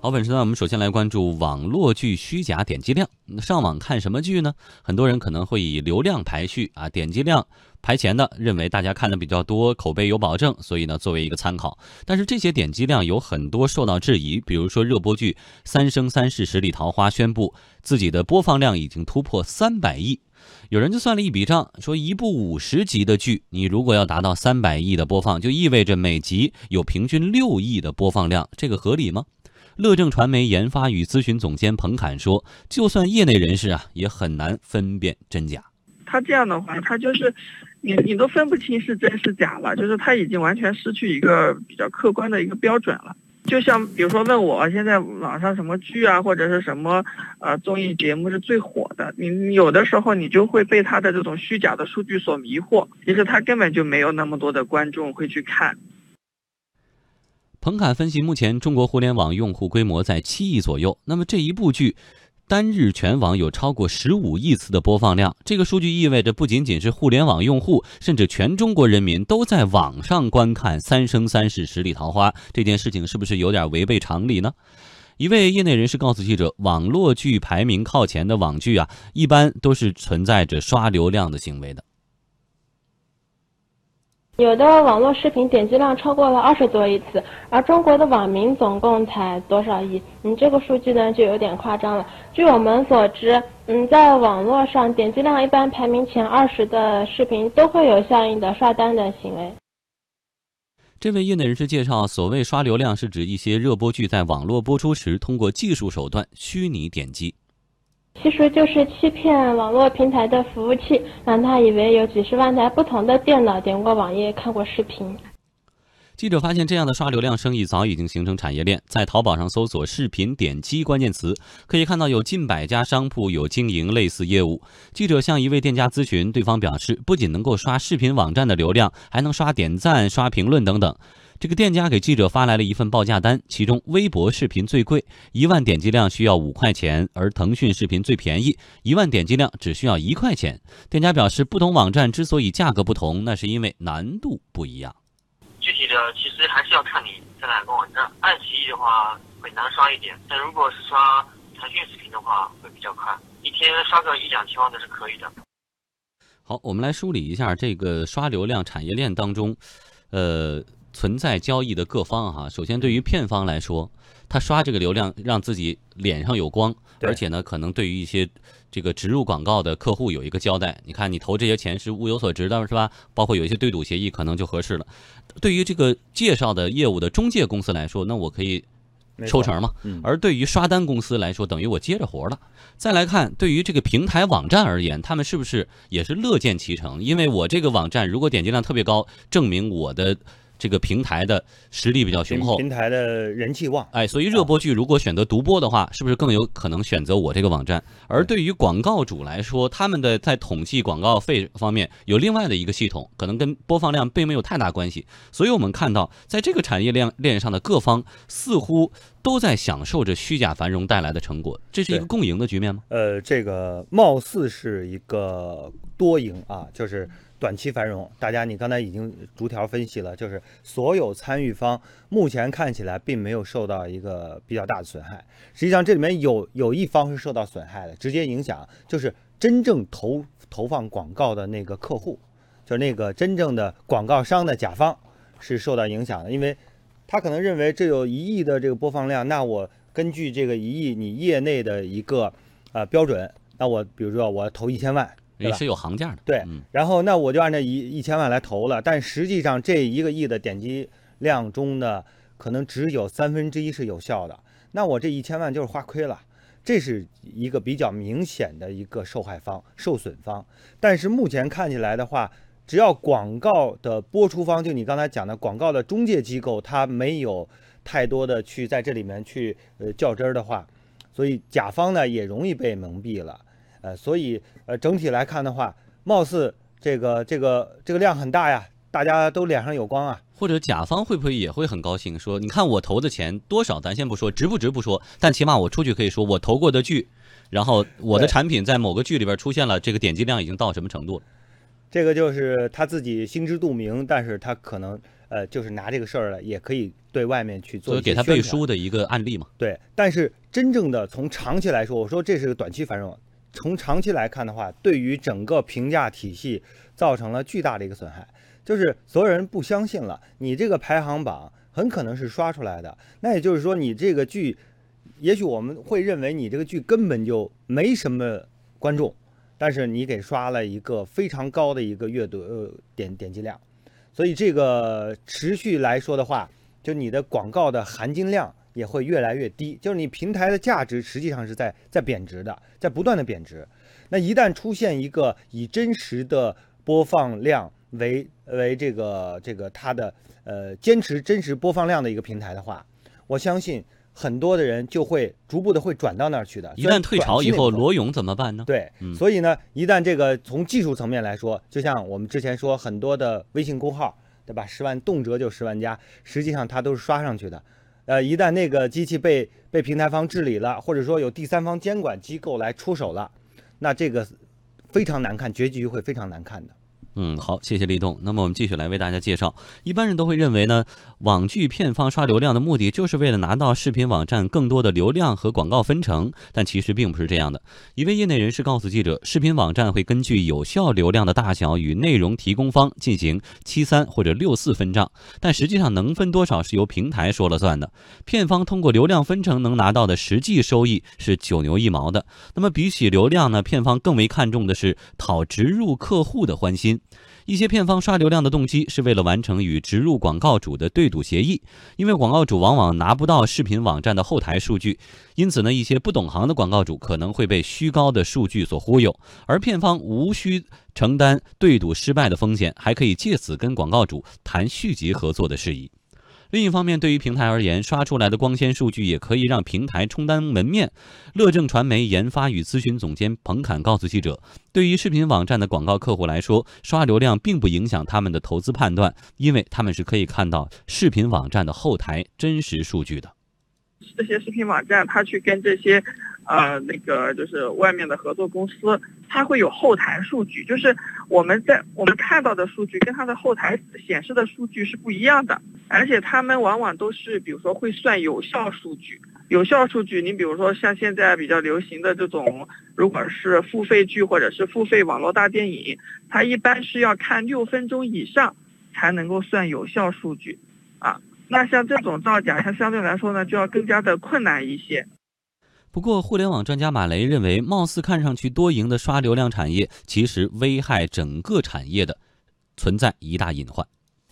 好，本时呢我们首先来关注网络剧虚假点击量。上网看什么剧呢？很多人可能会以流量排序啊，点击量排前的，认为大家看的比较多，口碑有保证，所以呢作为一个参考。但是这些点击量有很多受到质疑，比如说热播剧《三生三世十里桃花》宣布自己的播放量已经突破三百亿，有人就算了一笔账，说一部五十集的剧，你如果要达到三百亿的播放，就意味着每集有平均六亿的播放量，这个合理吗？乐正传媒研发与咨询总监彭侃说：“就算业内人士啊，也很难分辨真假。他这样的话，他就是你你都分不清是真是假了，就是他已经完全失去一个比较客观的一个标准了。就像比如说问我现在网上什么剧啊，或者是什么呃综艺节目是最火的，你有的时候你就会被他的这种虚假的数据所迷惑，其实他根本就没有那么多的观众会去看。”彭侃分析，目前中国互联网用户规模在七亿左右。那么这一部剧，单日全网有超过十五亿次的播放量。这个数据意味着，不仅仅是互联网用户，甚至全中国人民都在网上观看《三生三世十里桃花》。这件事情是不是有点违背常理呢？一位业内人士告诉记者，网络剧排名靠前的网剧啊，一般都是存在着刷流量的行为的。有的网络视频点击量超过了二十多亿次，而中国的网民总共才多少亿？你，这个数据呢就有点夸张了。据我们所知，嗯，在网络上点击量一般排名前二十的视频都会有相应的刷单的行为。这位业内人士介绍，所谓刷流量是指一些热播剧在网络播出时，通过技术手段虚拟点击。其实就是欺骗网络平台的服务器，让他以为有几十万台不同的电脑点过网页、看过视频。记者发现，这样的刷流量生意早已经形成产业链。在淘宝上搜索“视频点击”关键词，可以看到有近百家商铺有经营类似业务。记者向一位店家咨询，对方表示，不仅能够刷视频网站的流量，还能刷点赞、刷评论等等。这个店家给记者发来了一份报价单，其中微博视频最贵，一万点击量需要五块钱；而腾讯视频最便宜，一万点击量只需要一块钱。店家表示，不同网站之所以价格不同，那是因为难度不一样。具体的其实还是要看你在哪个网站。爱奇艺的话会难刷一点，但如果是刷腾讯视频的话会比较快，一天刷个一两千万都是可以的。好，我们来梳理一下这个刷流量产业链当中，呃。存在交易的各方哈，首先对于片方来说，他刷这个流量让自己脸上有光，而且呢，可能对于一些这个植入广告的客户有一个交代。你看，你投这些钱是物有所值的，是吧？包括有一些对赌协议，可能就合适了。对于这个介绍的业务的中介公司来说，那我可以抽成嘛。而对于刷单公司来说，等于我接着活了。再来看，对于这个平台网站而言，他们是不是也是乐见其成？因为我这个网站如果点击量特别高，证明我的。这个平台的实力比较雄厚，平台的人气旺，哎，所以热播剧如果选择独播的话，是不是更有可能选择我这个网站？而对于广告主来说，他们的在统计广告费方面有另外的一个系统，可能跟播放量并没有太大关系。所以我们看到，在这个产业链链上的各方似乎都在享受着虚假繁荣带来的成果，这是一个共赢的局面吗？呃，这个貌似是一个多赢啊，就是。短期繁荣，大家你刚才已经逐条分析了，就是所有参与方目前看起来并没有受到一个比较大的损害。实际上这里面有有一方是受到损害的，直接影响就是真正投投放广告的那个客户，就是那个真正的广告商的甲方是受到影响的，因为他可能认为这有一亿的这个播放量，那我根据这个一亿你业内的一个呃标准，那我比如说我投一千万。也是有行价的，对，然后那我就按照一一千万来投了，但实际上这一个亿的点击量中呢，可能只有三分之一是有效的，那我这一千万就是花亏了，这是一个比较明显的一个受害方、受损方。但是目前看起来的话，只要广告的播出方，就你刚才讲的广告的中介机构，它没有太多的去在这里面去呃较真儿的话，所以甲方呢也容易被蒙蔽了。呃，所以呃，整体来看的话，貌似这个这个这个量很大呀，大家都脸上有光啊。或者甲方会不会也会很高兴，说你看我投的钱多少，咱先不说值不值不说，但起码我出去可以说我投过的剧，然后我的产品在某个剧里边出现了，这个点击量已经到什么程度了？这个就是他自己心知肚明，但是他可能呃，就是拿这个事儿了，也可以对外面去做所以给他背书的一个案例嘛。对，但是真正的从长期来说，我说这是个短期繁荣，从长期来看的话，对于整个评价体系造成了巨大的一个损害，就是所有人不相信了，你这个排行榜很可能是刷出来的，那也就是说你这个剧，也许我们会认为你这个剧根本就没什么观众，但是你给刷了一个非常高的一个阅读呃点点击量，所以这个持续来说的话，就你的广告的含金量也会越来越低，就是你平台的价值实际上是在在贬值的，在不断的贬值。那一旦出现一个以真实的播放量为为这个这个它的呃坚持真实播放量的一个平台的话，我相信很多的人就会逐步的会转到那儿去的。一旦退潮以后，罗勇怎么办呢？对，嗯所以呢，一旦这个从技术层面来说，就像我们之前说，很多的微信公号，对吧？十万动辄就十万加，实际上它都是刷上去的。呃，一旦那个机器被被平台方治理了，或者说有第三方监管机构来出手了，那这个非常难看，结局会非常难看的。嗯，好，谢谢立栋。那么我们继续来为大家介绍。一般人都会认为呢，网剧片方刷流量的目的就是为了拿到视频网站更多的流量和广告分成，但其实并不是这样的。一位业内人士告诉记者，视频网站会根据有效流量的大小与内容提供方进行七三或者六四分账，但实际上能分多少是由平台说了算的。片方通过流量分成能拿到的实际收益是九牛一毛的。那么比起流量呢，片方更为看重的是讨植入客户的欢心。一些片方刷流量的动机是为了完成与植入广告主的对赌协议，因为广告主往往拿不到视频网站的后台数据，因此呢，一些不懂行的广告主可能会被虚高的数据所忽悠，而片方无需承担对赌失败的风险，还可以借此跟广告主谈续集合作的事宜。另一方面，对于平台而言，刷出来的光纤数据也可以让平台充当门面。乐正传媒研发与咨询总监彭侃告诉记者，对于视频网站的广告客户来说，刷流量并不影响他们的投资判断，因为他们是可以看到视频网站的后台真实数据的。这些视频网站，它去跟这些，呃，那个就是外面的合作公司，它会有后台数据，就是我们在我们看到的数据跟它的后台显示的数据是不一样的，而且他们往往都是，比如说会算有效数据。有效数据，你比如说像现在比较流行的这种，如果是付费剧或者是付费网络大电影，它一般是要看六分钟以上才能够算有效数据，啊。那像这种造假，它相对来说呢，就要更加的困难一些。不过，互联网专家马雷认为，貌似看上去多赢的刷流量产业，其实危害整个产业的存在一大隐患。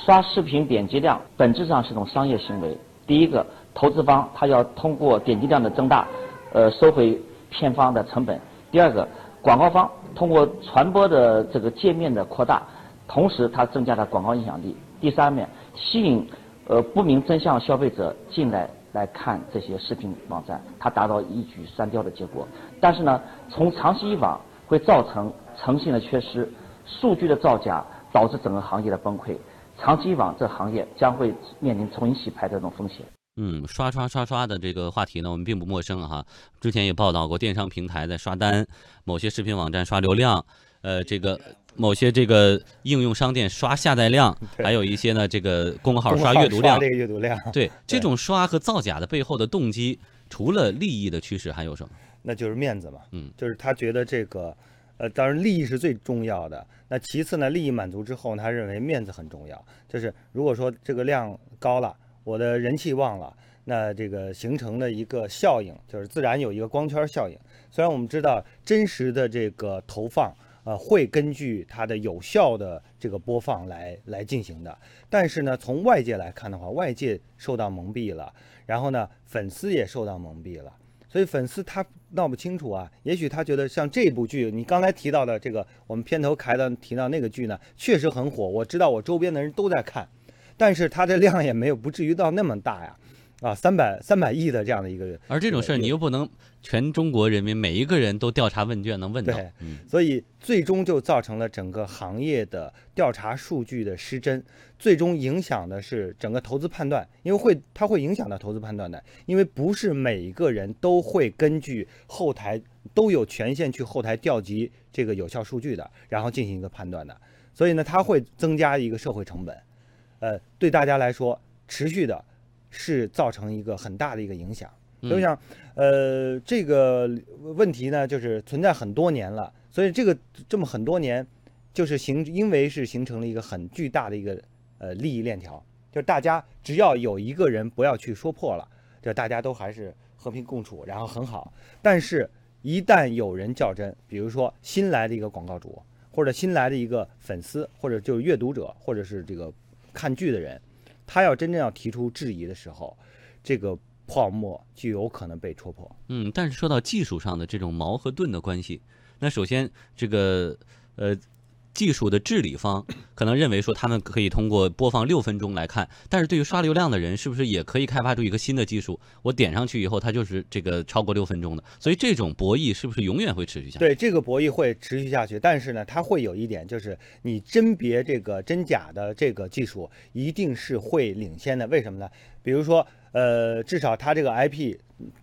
刷视频点击量本质上是种商业行为。第一个，投资方他要通过点击量的增大，呃，收回片方的成本；第二个，广告方通过传播的这个界面的扩大，同时它增加了广告影响力；第三面，吸引呃不明真相消费者进来来看这些视频网站，它达到一举三雕的结果。但是呢，从长期以往会造成诚信的缺失，数据的造假，导致整个行业的崩溃。长期以往，这行业将会面临重新洗牌的这种风险。嗯，刷刷刷刷的这个话题呢，我们并不陌生哈。之前也报道过，电商平台在刷单，某些视频网站刷流量，呃，这个某些这个应用商店刷下载量，还有一些呢，这个公号刷阅读量这。个阅读量，对，这种刷和造假的背后的动机，除了利益的驱使，还有什么？那就是面子嘛，嗯，就是他觉得这个，呃，当然利益是最重要的。那其次呢，利益满足之后，他认为面子很重要。就是如果说这个量高了，我的人气旺了，那这个形成的一个效应，就是自然有一个光圈效应。虽然我们知道真实的这个投放，呃，会根据它的有效的这个播放来来进行的，但是呢，从外界来看的话，外界受到蒙蔽了，然后呢，粉丝也受到蒙蔽了。所以粉丝他闹不清楚啊，也许他觉得像这部剧，你刚才提到的这个，我们片头开的提到那个剧呢，确实很火，我知道我周边的人都在看，但是它的量也没有不至于到那么大呀，啊，三百三百亿的这样的一个人，而这种事儿，你又不能全中国人民每一个人都调查问卷能问到对。嗯，所以最终就造成了整个行业的调查数据的失真，最终影响的是整个投资判断，因为会它会影响到投资判断的，因为不是每一个人都会根据后台都有权限去后台调集这个有效数据的，然后进行一个判断的。所以呢，它会增加一个社会成本，呃，对大家来说，持续的是造成一个很大的一个影响。所以想，呃，这个问题呢，就是存在很多年了，所以这个这么很多年，就是形因为是形成了一个很巨大的一个呃利益链条，就是大家只要有一个人不要去说破了，就大家都还是和平共处，然后很好。但是，一旦有人较真，比如说新来的一个广告主，或者新来的一个粉丝，或者就是阅读者，或者是这个看剧的人，他要真正要提出质疑的时候，这个。泡沫就有可能被戳破。嗯，但是说到技术上的这种矛和盾的关系，那首先这个呃技术的治理方 可能认为说他们可以通过播放六分钟来看，但是对于刷流量的人，是不是也可以开发出一个新的技术？我点上去以后，它就是这个超过六分钟的。所以这种博弈是不是永远会持续下去？对，这个博弈会持续下去，但是呢，它会有一点，就是你甄别这个真假的这个技术一定是会领先的。为什么呢？比如说。呃，至少它这个 IP，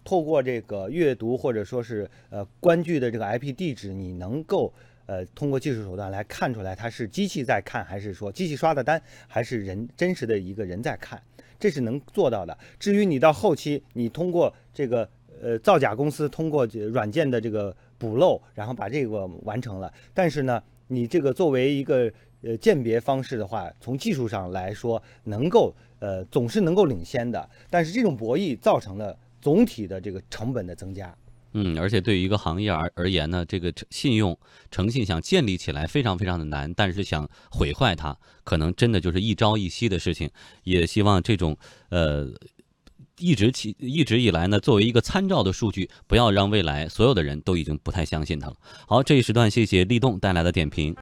透过这个阅读或者说是呃观剧的这个 IP 地址，你能够呃通过技术手段来看出来它是机器在看，还是说机器刷的单，还是人真实的一个人在看，这是能做到的。至于你到后期，你通过这个呃造假公司通过软件的这个补漏，然后把这个完成了，但是呢，你这个作为一个呃鉴别方式的话，从技术上来说能够。呃，总是能够领先的，但是这种博弈造成了总体的这个成本的增加。嗯，而且对于一个行业而而言呢，这个信用诚信想建立起来非常非常的难，但是想毁坏它，可能真的就是一朝一夕的事情。也希望这种呃，一直起一直以来呢，作为一个参照的数据，不要让未来所有的人都已经不太相信它了。好，这一时段谢谢立栋带来的点评。